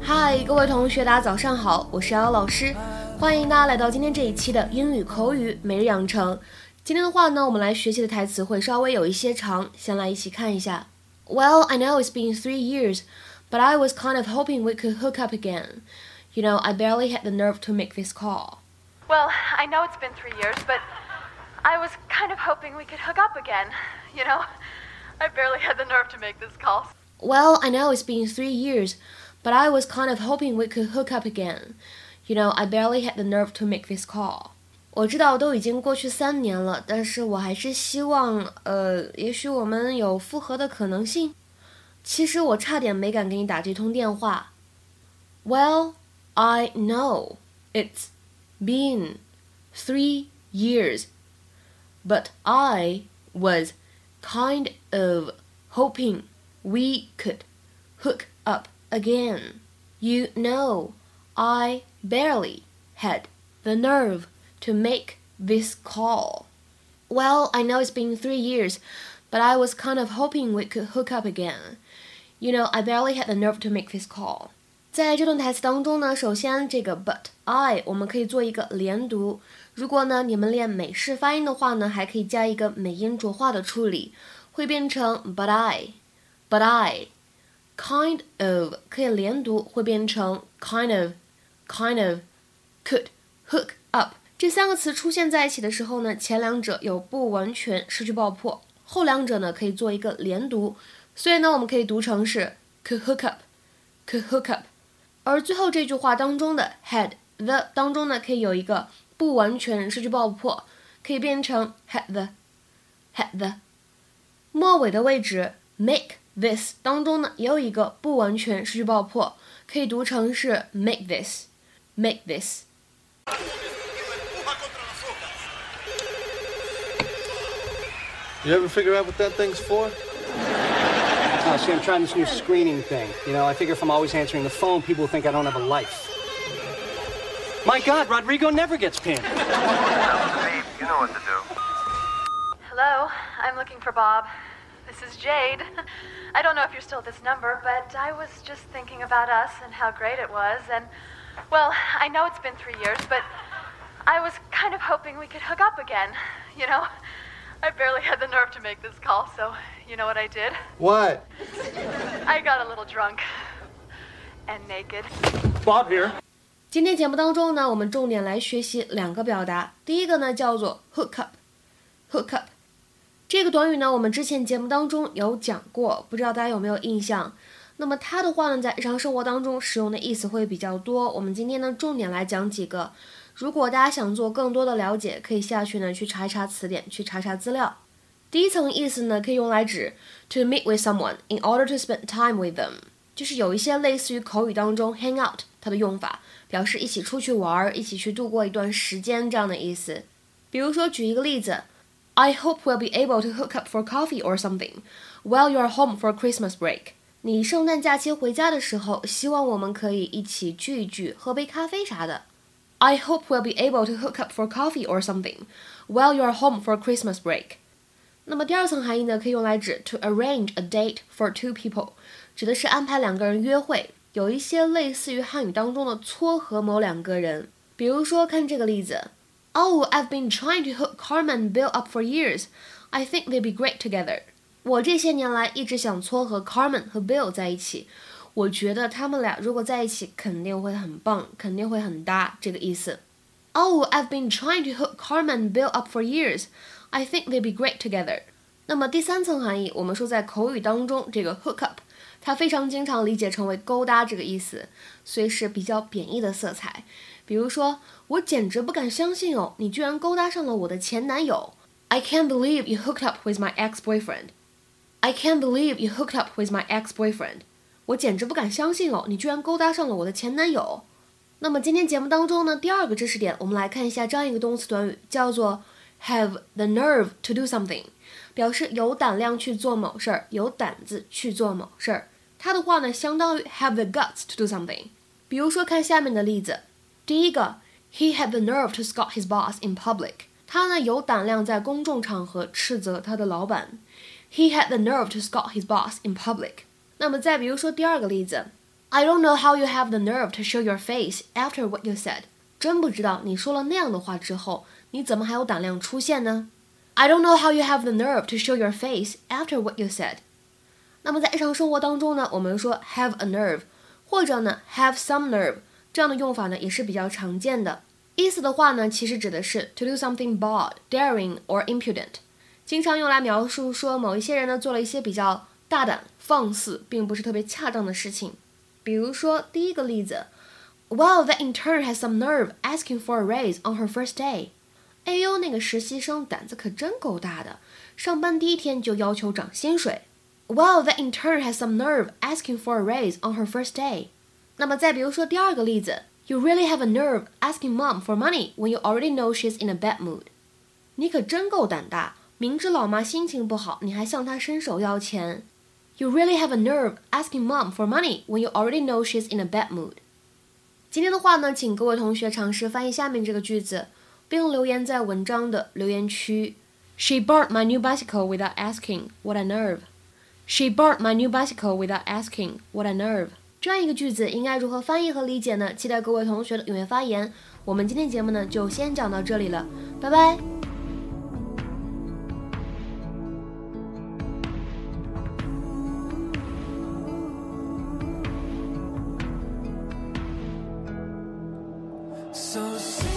嗨，各位同学，大家早上好，我是瑶瑶老师，欢迎大家来到今天这一期的英语口语每日养成。今天的话呢，我们来学习的台词会稍微有一些长，先来一起看一下。Well, I know it's been three years, but I was kind of hoping we could hook up again. You know, I barely had the nerve to make this call. Well, I know it's been three years, but I was kind of hoping we could hook up again. You know, I barely had the nerve to make this call. Well, I know it's been three years, but I was kind of hoping we could hook up again. You know, I barely had the nerve to make this call. 我知道都已经过去三年了，但是我还是希望，呃，也许我们有复合的可能性。其实我差点没敢给你打这通电话。Well, I know it's been three years, but I was kind of hoping we could hook up again. You know, I barely had the nerve to make this call. Well, I know it's been three years, but I was kind of hoping we could hook up again. You know, I barely had the nerve to make this call. 在这段台词当中呢，首先这个 but I 我们可以做一个连读。如果呢你们练美式发音的话呢，还可以加一个美音浊化的处理，会变成 but I，but I。kind of 可以连读，会变成 kind of，kind of。could hook up 这三个词出现在一起的时候呢，前两者有不完全失去爆破，后两者呢可以做一个连读，所以呢我们可以读成是 hook up，hook up。而最后这句话当中的 had the 当中呢，可以有一个不完全失去爆破，可以变成 had the，had the。末尾的位置 make this 当中呢，也有一个不完全失去爆破，可以读成是 make this，make this。You ever figure out what that thing's for? Oh, see, I'm trying this new screening thing. You know, I figure if I'm always answering the phone, people think I don't have a life. My God, Rodrigo never gets pinned. Steve, you know what to do. Hello, I'm looking for Bob. This is Jade. I don't know if you're still at this number, but I was just thinking about us and how great it was. And, well, I know it's been three years, but I was kind of hoping we could hook up again. You know, I barely had the nerve to make this call, so you know what I did? What? I got a little drunk and naked. Bob here. 今天节目当中呢，我们重点来学习两个表达。第一个呢叫做 hook up，hook up 这个短语呢，我们之前节目当中有讲过，不知道大家有没有印象？那么它的话呢，在日常生活当中使用的意思会比较多。我们今天呢，重点来讲几个。如果大家想做更多的了解，可以下去呢去查一查词典，去查查资料。第一层意思呢，可以用来指 to meet with someone in order to spend time with them，就是有一些类似于口语当中 hang out 它的用法，表示一起出去玩儿，一起去度过一段时间这样的意思。比如说，举一个例子，I hope we'll be able to hook up for coffee or something while you're home for Christmas break。你圣诞假期回家的时候，希望我们可以一起聚一聚，喝杯咖啡啥的。I hope we'll be able to hook up for coffee or something while you're home for Christmas break。那么第二层含义呢，可以用来指 to arrange a date for two people，指的是安排两个人约会，有一些类似于汉语当中的撮合某两个人。比如说，看这个例子，Oh, I've been trying to hook Carmen and Bill up for years. I think they'd be great together. 我这些年来一直想撮合 Carmen 和 Bill 在一起。 我觉得他们俩如果在一起，肯定会很棒，肯定会很搭，这个意思。Oh, I've been trying to hook Carmen and Bill up for years. I think they'd be great together. 那么第三层含义，我们说在口语当中，这个 hook up，它非常经常理解成为勾搭这个意思，所以是比较贬义的色彩。比如说，我简直不敢相信哦，你居然勾搭上了我的前男友。I can't believe you hooked up with my ex-boyfriend. I can't believe you hooked up with my ex-boyfriend. 我简直不敢相信哦，你居然勾搭上了我的前男友。那么今天节目当中呢，第二个知识点，我们来看一下这样一个动词短语，叫做 have the nerve to do something，表示有胆量去做某事儿，有胆子去做某事儿。它的话呢，相当于 have the guts to do something。比如说，看下面的例子，第一个，He had the nerve to scold his boss in public。他呢有胆量在公众场合斥责他的老板。He had the nerve to scold his boss in public。那么再比如说第二个例子，I don't know how you have the nerve to show your face after what you said。真不知道你说了那样的话之后，你怎么还有胆量出现呢？I don't know how you have the nerve to show your face after what you said。那么在日常生活当中呢，我们说 have a nerve，或者呢 have some nerve，这样的用法呢也是比较常见的。意思的话呢，其实指的是 to do something bold, daring or impudent，经常用来描述说某一些人呢做了一些比较大胆、放肆，并不是特别恰当的事情。比如说第一个例子，Well, that intern has some nerve asking for a raise on her first day。哎呦，那个实习生胆子可真够大的，上班第一天就要求涨薪水。Well, that intern has some nerve asking for a raise on her first day。那么再比如说第二个例子，You really have a nerve asking mom for money when you already know she's in a bad mood。你可真够胆大，明知老妈心情不好，你还向她伸手要钱。 You really have a nerve asking mom for money when you already know she's in a bad mood。今天的话呢，请各位同学尝试翻译下面这个句子，并留言在文章的留言区。She bought my new bicycle without asking. What a nerve! She bought my new bicycle without asking. What a nerve! 这样一个句子应该如何翻译和理解呢？期待各位同学的踊跃发言。我们今天节目呢就先讲到这里了，拜拜。 So